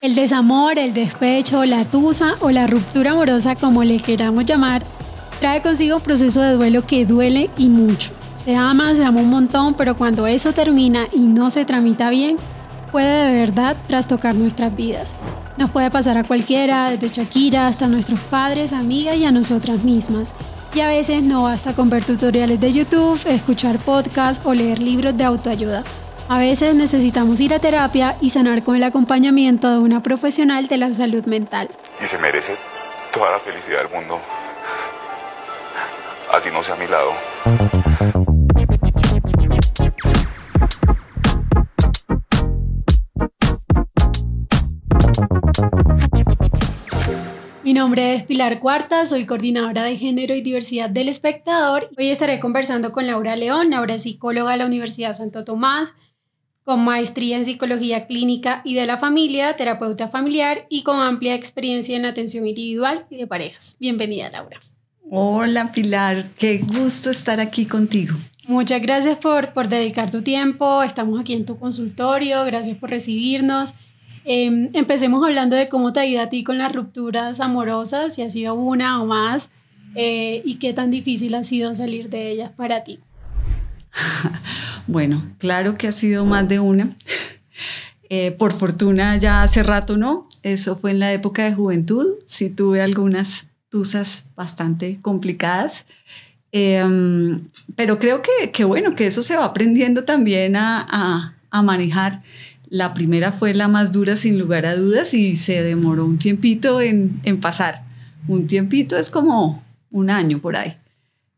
El desamor, el despecho, la tusa o la ruptura amorosa, como le queramos llamar, trae consigo un proceso de duelo que duele y mucho. Se ama, se ama un montón, pero cuando eso termina y no se tramita bien, puede de verdad trastocar nuestras vidas. Nos puede pasar a cualquiera, desde Shakira hasta nuestros padres, amigas y a nosotras mismas. Y a veces no basta con ver tutoriales de YouTube, escuchar podcasts o leer libros de autoayuda. A veces necesitamos ir a terapia y sanar con el acompañamiento de una profesional de la salud mental. Y se merece toda la felicidad del mundo. Así no sea a mi lado. Mi nombre es Pilar Cuarta, soy coordinadora de género y diversidad del espectador. Hoy estaré conversando con Laura León, Laura es psicóloga de la Universidad Santo Tomás, con maestría en psicología clínica y de la familia, terapeuta familiar y con amplia experiencia en atención individual y de parejas. Bienvenida, Laura. Hola, Pilar, qué gusto estar aquí contigo. Muchas gracias por, por dedicar tu tiempo. Estamos aquí en tu consultorio. Gracias por recibirnos. Em, empecemos hablando de cómo te ha ido a ti con las rupturas amorosas, si ha sido una o más, eh, y qué tan difícil ha sido salir de ellas para ti. bueno, claro que ha sido más de una. Eh, por fortuna ya hace rato no, eso fue en la época de juventud, sí tuve algunas tusas bastante complicadas, em, pero creo que, que, bueno, que eso se va aprendiendo también a, manejar. La primera fue la más dura sin lugar a dudas y se demoró un tiempito en pasar. Un tiempito es como un año por ahí.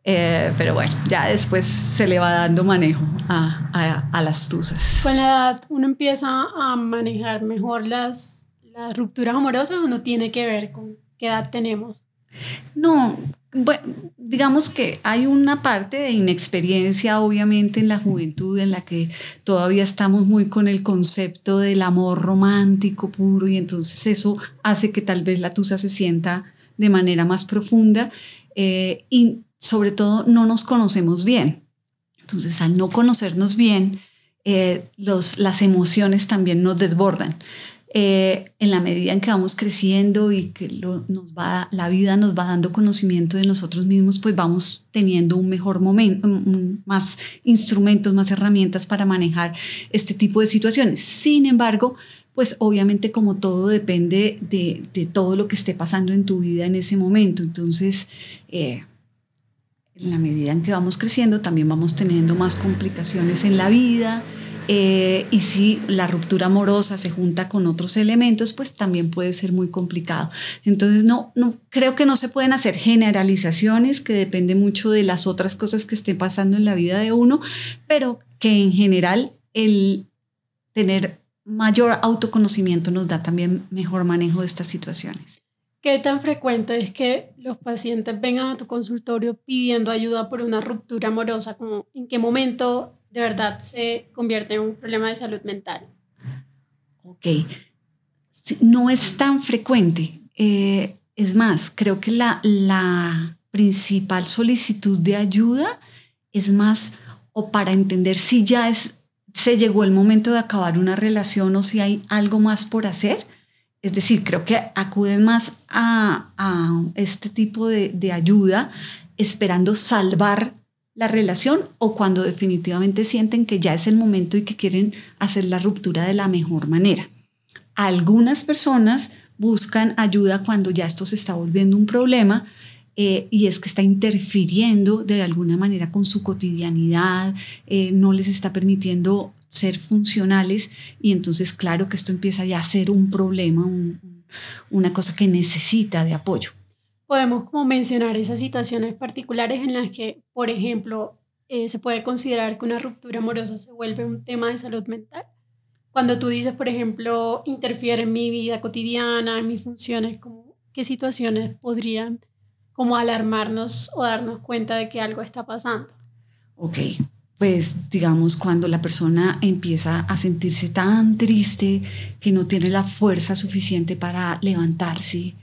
Eh, pero bueno, ya después se le va dando manejo a, a, a, las tusas. ¿Con la edad uno empieza a manejar mejor las, las rupturas amorosas o no tiene que ver con qué edad tenemos? No, bueno, digamos que hay una parte de inexperiencia, obviamente, en la juventud, en la que todavía estamos muy con el concepto del amor romántico puro, y entonces eso hace que tal vez la tusa se sienta de manera más profunda eh, y sobre todo no nos conocemos bien. Entonces, al no conocernos bien, eh, los, las emociones también nos desbordan. Eh, en la medida en que vamos creciendo y que nos va, la vida nos va dando conocimiento de nosotros mismos, pues vamos teniendo un mejor momento, más instrumentos, más herramientas para manejar este tipo de situaciones. Sin embargo, pues obviamente como todo depende de, de todo lo que esté pasando en tu vida en ese momento. Entonces, eh, en la medida en que vamos creciendo, también vamos teniendo más complicaciones en la vida, eh, y si la ruptura amorosa se junta con otros elementos, pues también puede ser muy complicado. Entonces, no, no, creo que no se pueden hacer generalizaciones, que depende mucho de las otras cosas que estén pasando en la vida de uno, pero que en general el tener mayor autoconocimiento nos da también mejor manejo de estas situaciones. ¿Qué tan frecuente es que los pacientes vengan a tu consultorio pidiendo ayuda por una ruptura amorosa? Como, ¿En qué momento de verdad se convierte en un problema de salud mental. Ok, no es tan frecuente. Eh, es más, creo que la, la principal solicitud de ayuda es más o para entender si ya es, se llegó el momento de acabar una relación o si hay algo más por hacer. Es decir, creo que acuden más a, este tipo de, de ayuda esperando salvar la relación o cuando definitivamente sienten que ya es el momento y que quieren hacer la ruptura de la mejor manera. Algunas personas buscan ayuda cuando ya esto se está volviendo un problema eh, y es que está interfiriendo de alguna manera con su cotidianidad, eh, no les está permitiendo ser funcionales y entonces claro que esto empieza ya a ser un problema, un, una cosa que necesita de apoyo podemos como mencionar esas situaciones particulares en las que, por ejemplo, eh, se puede considerar que una ruptura amorosa se vuelve un tema de salud mental? cuando tú dices, por ejemplo, interfiere en mi vida cotidiana, en mis funciones, como, ¿qué situaciones podrían como alarmarnos o darnos cuenta de que algo está pasando? Ok, pues digamos cuando la persona empieza a sentirse tan triste que no tiene la fuerza suficiente para levantarse,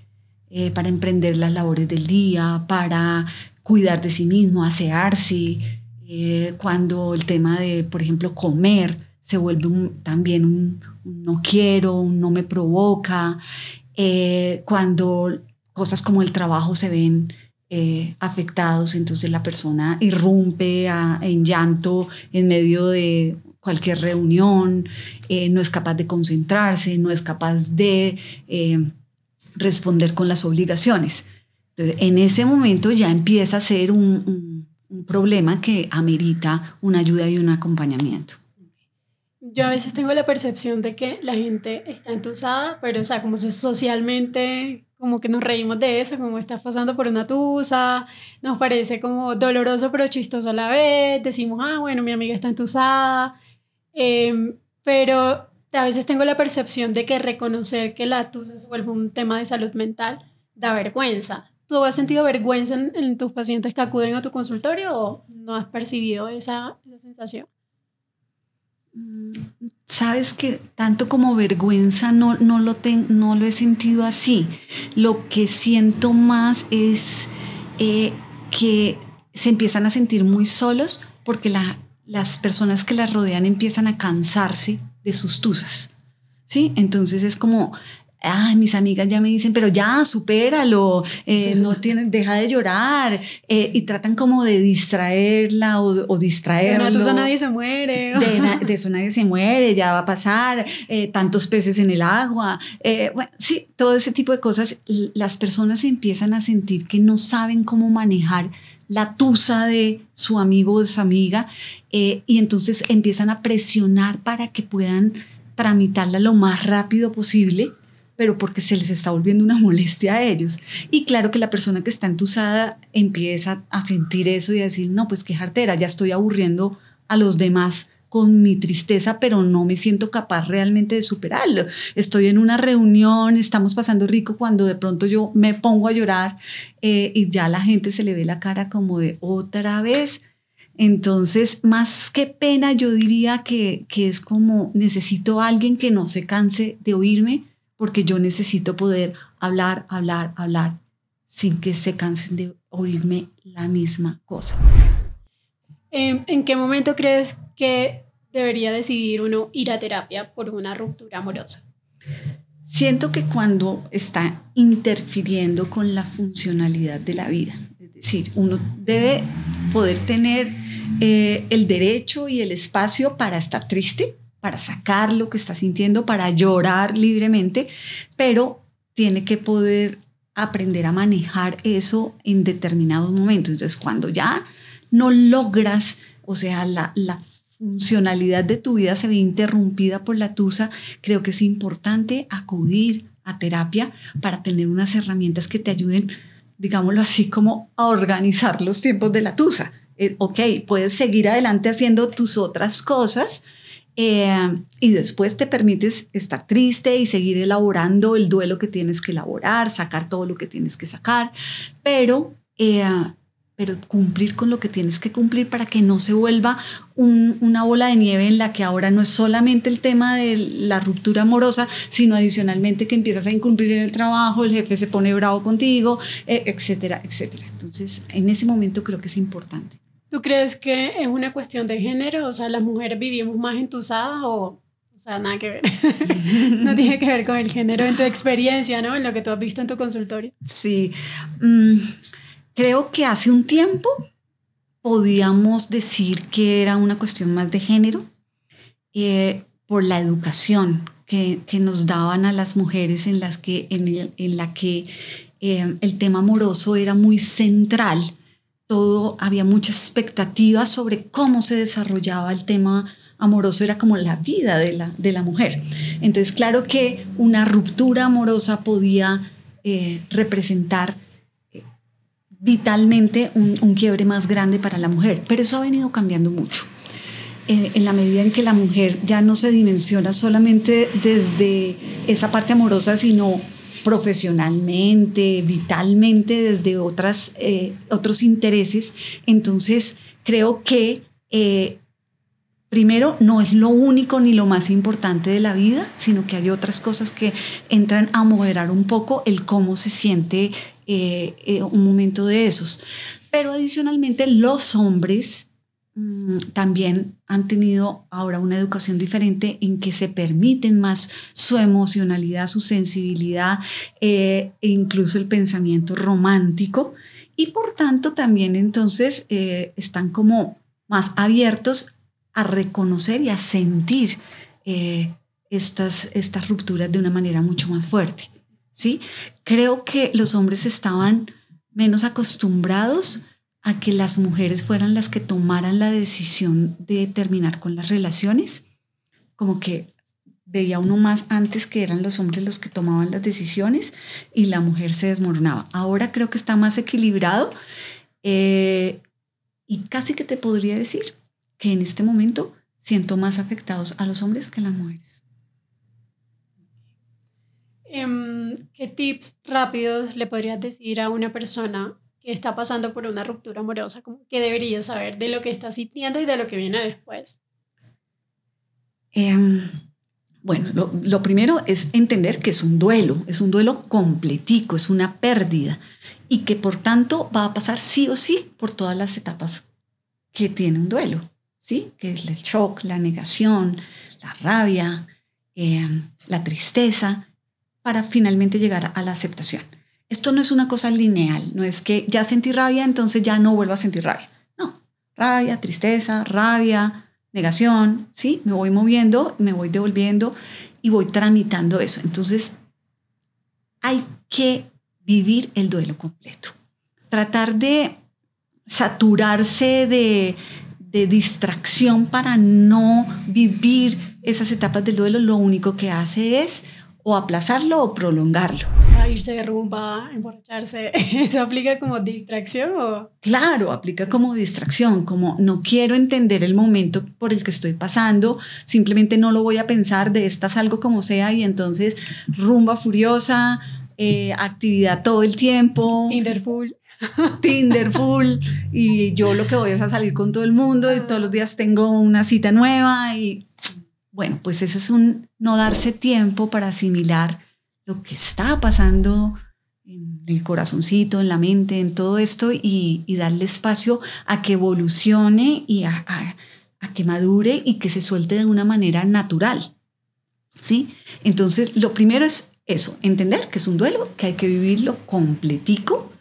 eh, para emprender las labores del día, para cuidar de sí mismo, asearse, eh, cuando el tema de, por ejemplo, comer se vuelve también un, no quiero, un no me provoca, eh, cuando cosas como el trabajo se ven eh, afectados, entonces la persona irrumpe en llanto en medio de cualquier reunión, no es capaz de concentrarse, no es capaz de responder con las obligaciones. Entonces, en ese momento ya empieza a ser un, problema que amerita una ayuda y un acompañamiento. Yo a veces tengo la percepción de que la gente está entusada, pero o sea, como socialmente, como que nos reímos de eso, como estás pasando por una tusa, nos parece como doloroso pero chistoso a la vez, decimos, ah, bueno, mi amiga está entusada, em, pero a veces tengo la percepción de que reconocer que la tusa se vuelve un tema de salud mental da vergüenza. ¿Tú has sentido vergüenza en, tus pacientes que acuden a tu consultorio o no has percibido esa, sensación? Sabes que tanto como vergüenza no, no, lo no lo he sentido así. Lo que siento más es eh, que se empiezan a sentir muy solos porque las personas que las rodean empiezan a cansarse de sus tusas. ¿Sí? Entonces es como Ay, mis amigas ya me dicen, pero ya, supéralo, eh, no tienes, deja de llorar, eh, y tratan como de distraerla o, o distraerlo. De eso nadie se muere. De, eso nadie se muere, ya va a pasar, eh, tantos peces en el agua. bueno, sí, todo ese tipo de cosas, las personas empiezan a sentir que no saben cómo manejar la tusa de su amigo o de su amiga, y entonces empiezan a presionar para que puedan tramitarla lo más rápido posible pero porque se les está volviendo una molestia a ellos. Y claro que la persona que está entusada empieza a sentir eso y a decir, no, pues qué jartera, ya estoy aburriendo a los demás con mi tristeza, pero no me siento capaz realmente de superarlo. Estoy en una reunión, estamos pasando rico cuando de pronto yo me pongo a llorar eh, y ya la gente se le ve la cara como de otra vez. Entonces, más que pena, yo diría que, que es como necesito a alguien que no se canse de oírme, porque yo necesito poder hablar, hablar, hablar sin que se cansen de oírme la misma cosa. Em, ¿En qué momento crees que debería decidir uno ir a terapia por una ruptura amorosa? Siento que cuando está interfiriendo con la funcionalidad de la vida, es decir, uno debe poder tener eh, el derecho y el espacio para estar triste, para sacar lo que está sintiendo, para llorar libremente, pero tiene que poder aprender a manejar eso en determinados momentos. Entonces, cuando ya no logras, o sea, la, funcionalidad de tu vida se ve interrumpida por la tusa, creo que es importante acudir a terapia para tener unas herramientas que te ayuden, digámoslo así, como a organizar los tiempos de la tusa. Eh, ok, puedes seguir adelante haciendo tus otras cosas, eh, y después te permites estar triste y seguir elaborando el duelo que tienes que elaborar, sacar todo lo que tienes que sacar, pero, eh, pero cumplir con lo que tienes que cumplir para que no se vuelva una bola de nieve en la que ahora no es solamente el tema de la ruptura amorosa, sino adicionalmente que empiezas a incumplir en el trabajo, el jefe se pone bravo contigo, eh, etcétera, etcétera. Entonces, en ese momento creo que es importante. ¿Tú crees que es una cuestión de género? O sea, las mujeres vivimos más entusadas o, o sea, nada que ver. no tiene que ver con el género en tu experiencia, ¿no? En lo que tú has visto en tu consultorio. Sí. Mm, creo que hace un tiempo podíamos decir que era una cuestión más de género eh, por la educación que, que, nos daban a las mujeres en, las que, en, en la que eh, el tema amoroso era muy central todo, había muchas expectativas sobre cómo se desarrollaba el tema amoroso, era como la vida de la, de la mujer. Entonces, claro que una ruptura amorosa podía eh, representar eh, vitalmente un, un, quiebre más grande para la mujer, pero eso ha venido cambiando mucho. en la medida en que la mujer ya no se dimensiona solamente desde esa parte amorosa, sino profesionalmente, vitalmente, desde otras, eh, otros intereses. Entonces, creo que eh, primero no es lo único ni lo más importante de la vida, sino que hay otras cosas que entran a moderar un poco el cómo se siente un momento de esos. Pero adicionalmente los hombres también han tenido ahora una educación diferente en que se permiten más su emocionalidad, su sensibilidad eh, e incluso el pensamiento romántico y por tanto también entonces eh, están como más abiertos a reconocer y a sentir eh, estas, estas rupturas de una manera mucho más fuerte. ¿sí? Creo que los hombres estaban menos acostumbrados a que las mujeres fueran las que tomaran la decisión de terminar con las relaciones, como que veía uno más antes que eran los hombres los que tomaban las decisiones y la mujer se desmoronaba. Ahora creo que está más equilibrado eh, y casi que te podría decir que en este momento siento más afectados a los hombres que a las mujeres. Em, ¿Qué tips rápidos le podrías decir a una persona está pasando por una ruptura amorosa, como que debería saber de lo que está sintiendo y de lo que viene después? Em, bueno, lo, primero es entender que es un duelo, es un duelo completico, es una pérdida y que por tanto va a pasar sí o sí por todas las etapas que tiene un duelo, ¿sí? Que es el shock, la negación, la rabia, em, la tristeza, para finalmente llegar a la aceptación. Esto no es una cosa lineal, no es que ya sentí rabia, entonces ya no vuelvo a sentir rabia. No, rabia, tristeza, rabia, negación, ¿sí? Me voy moviendo, me voy devolviendo y voy tramitando eso. Entonces, hay que vivir el duelo completo. Tratar de saturarse de, de distracción para no vivir esas etapas del duelo, lo único que hace es o aplazarlo o prolongarlo. A irse de rumba, emborracharse, ¿eso aplica como distracción o...? Claro, aplica como distracción, como no quiero entender el momento por el que estoy pasando, simplemente no lo voy a pensar, de esta salgo como sea y entonces rumba furiosa, eh, actividad todo el tiempo. Tinder full. Tinder full y yo lo que voy es a salir con todo el mundo y todos los días tengo una cita nueva y bueno, pues ese es un no darse tiempo para asimilar lo que está pasando en el corazoncito, en la mente, en todo esto y, darle espacio a que evolucione y a, que madure y que se suelte de una manera natural. ¿Sí? Entonces, lo primero es eso, entender que es un duelo, que hay que vivirlo completico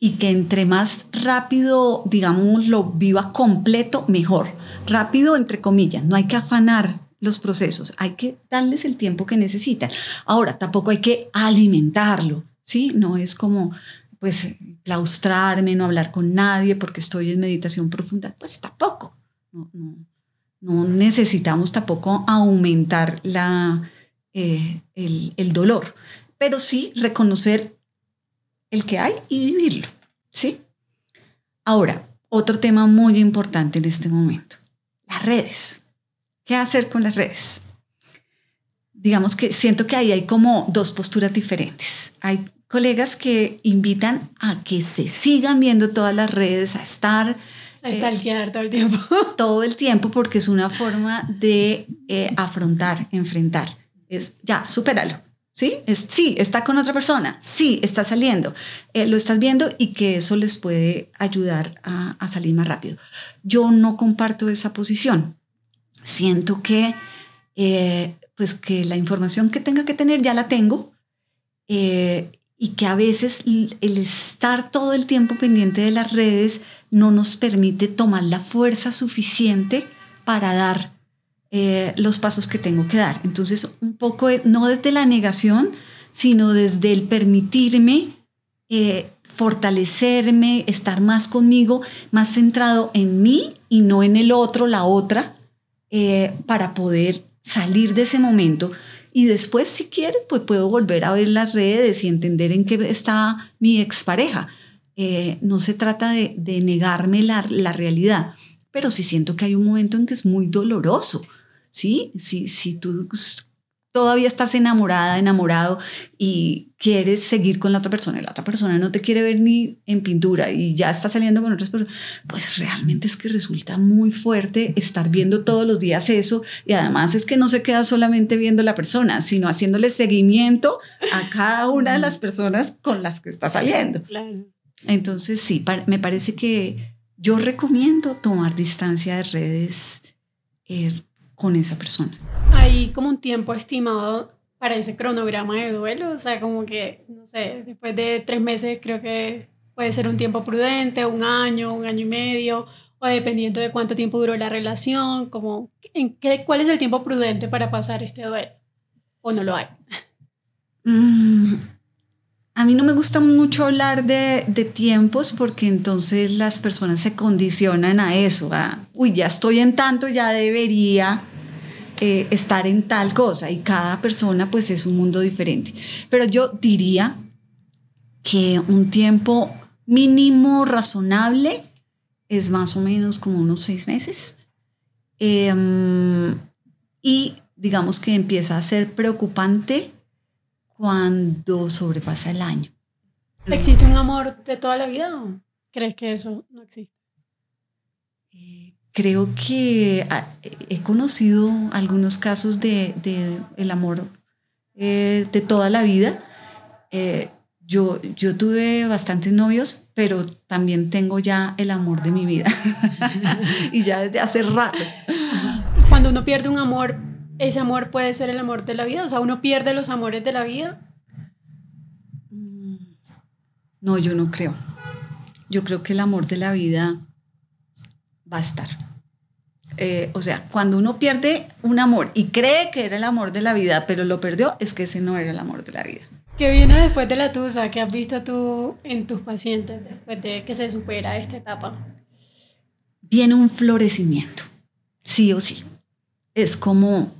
y que entre más rápido, digamos, lo viva completo, mejor. Rápido, entre comillas, no hay que afanar los procesos, hay que darles el tiempo que necesitan. Ahora, tampoco hay que alimentarlo, ¿sí? No es como, pues, claustrarme, no hablar con nadie porque estoy en meditación profunda, pues tampoco. No, necesitamos tampoco aumentar la, eh, el, el dolor, pero sí reconocer el que hay y vivirlo, ¿sí? Ahora, otro tema muy importante en este momento, las redes. ¿Qué hacer con las redes? Digamos que siento que ahí hay como dos posturas diferentes. Hay colegas que invitan a que se sigan viendo todas las redes, a estar... A eh, todo el tiempo. Todo el tiempo porque es una forma de eh, afrontar, enfrentar. Es ya, supéralo. ¿Sí? Es, sí, está con otra persona. Sí, está saliendo. Eh, lo estás viendo y que eso les puede ayudar a, a salir más rápido. Yo no comparto esa posición siento que, eh, pues que la información que tenga que tener ya la tengo eh, y que a veces el estar todo el tiempo pendiente de las redes no nos permite tomar la fuerza suficiente para dar eh, los pasos que tengo que dar. Entonces, un poco, no desde la negación, sino desde el permitirme fortalecerme, estar más conmigo, más centrado en mí y no en el otro, la otra, eh, para poder salir de ese momento. Y después, si quieres, pues puedo volver a ver las redes y entender en qué está mi expareja. Eh, no se trata de, negarme la, la realidad. pero sí siento que hay un momento en que es muy doloroso, ¿sí? Si, si tú todavía estás enamorada, enamorado y quieres seguir con la otra persona y la otra persona no te quiere ver ni en pintura y ya está saliendo con otras personas, pues realmente es que resulta muy fuerte estar viendo todos los días eso y además es que no se queda solamente viendo la persona, sino haciéndole seguimiento a cada una de las personas con las que está saliendo. Entonces sí, me parece que yo recomiendo tomar distancia de redes eh, con esa persona. ¿Hay como un tiempo estimado para ese cronograma de duelo? O sea, como que, no sé, después de tres meses creo que puede ser un tiempo prudente, un año, un año y medio, o dependiendo de cuánto tiempo duró la relación, como, ¿en qué, ¿cuál es el tiempo prudente para pasar este duelo? ¿O no lo hay? Mm, a mí no me gusta mucho hablar de, tiempos porque entonces las personas se condicionan a eso, a, uy, ya estoy en tanto, ya debería eh, estar en tal cosa y cada persona pues es un mundo diferente. Pero yo diría que un tiempo mínimo razonable es más o menos como unos seis meses. Em, y digamos que empieza a ser preocupante cuando sobrepasa el año. ¿Existe un amor de toda la vida o crees que eso no existe? Eh, creo que ah, he conocido algunos casos de, de el amor eh, de toda la vida. Eh, yo, yo tuve bastantes novios, pero también tengo ya el amor de mi vida. y ya desde hace rato. Cuando uno pierde un amor, ese amor puede ser el amor de la vida? O sea, ¿uno pierde los amores de la vida? Mm, no, yo no creo. Yo creo que el amor de la vida va a estar. Eh, o sea, cuando uno pierde un amor y cree que era el amor de la vida, pero lo perdió, es que ese no era el amor de la vida. ¿Qué viene después de la tusa? ¿Qué has visto tú en tus pacientes después de que se supera esta etapa? Viene un florecimiento, sí o sí. Es como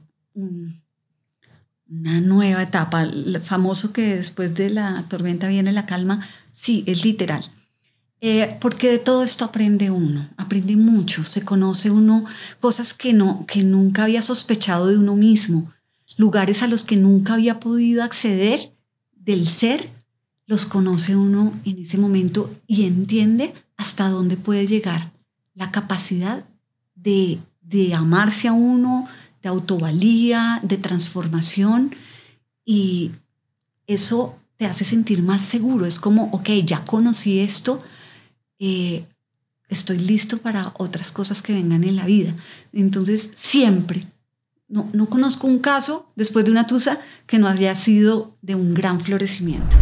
una nueva etapa. El famoso que después de la tormenta viene la calma, sí, es literal. Eh, porque de todo esto aprende uno, aprende mucho, se conoce uno cosas que, no, que nunca había sospechado de uno mismo, lugares a los que nunca había podido acceder del ser, los conoce uno en ese momento y entiende hasta dónde puede llegar la capacidad de, de amarse a uno, autovalía, de transformación y eso te hace sentir más seguro. Es como, ok, ya conocí esto, eh, estoy listo para otras cosas que vengan en la vida. Entonces, siempre, no, no conozco un caso después de una tusa que no haya sido de un gran florecimiento.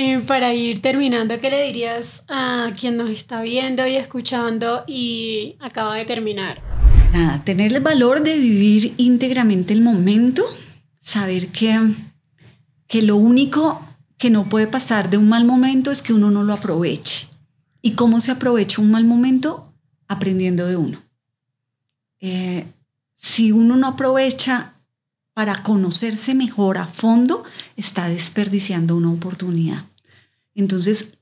Eh, para ir terminando, ¿qué le dirías a quien nos está viendo y escuchando y acaba de terminar? Nada, tener el valor de vivir íntegramente el momento, saber que, que lo único que no puede pasar de un mal momento es que uno no lo aproveche. ¿Y cómo se aprovecha un mal momento? Aprendiendo de uno. Eh, si uno no aprovecha para conocerse mejor a fondo, está desperdiciando una oportunidad. Entonces,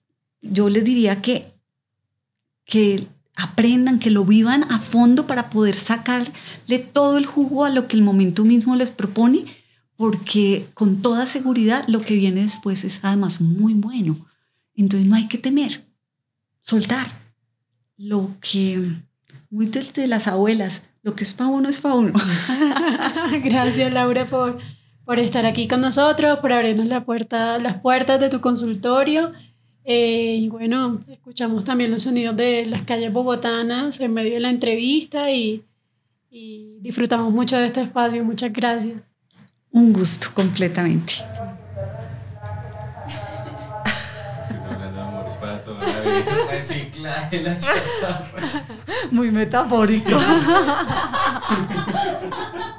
yo les diría que, que aprendan, que lo vivan a fondo para poder sacarle todo el jugo a lo que el momento mismo les propone, porque con toda seguridad lo que viene después es además muy bueno. Entonces no hay que temer, soltar lo que, muy desde las abuelas, lo que es para uno es para uno. Gracias Laura por, por estar aquí con nosotros, por abrirnos la puerta, las puertas de tu consultorio eh, y bueno, escuchamos también los sonidos de las calles bogotanas en medio de la entrevista y, y disfrutamos mucho de este espacio. Muchas gracias. Un gusto completamente. Muy metafórico.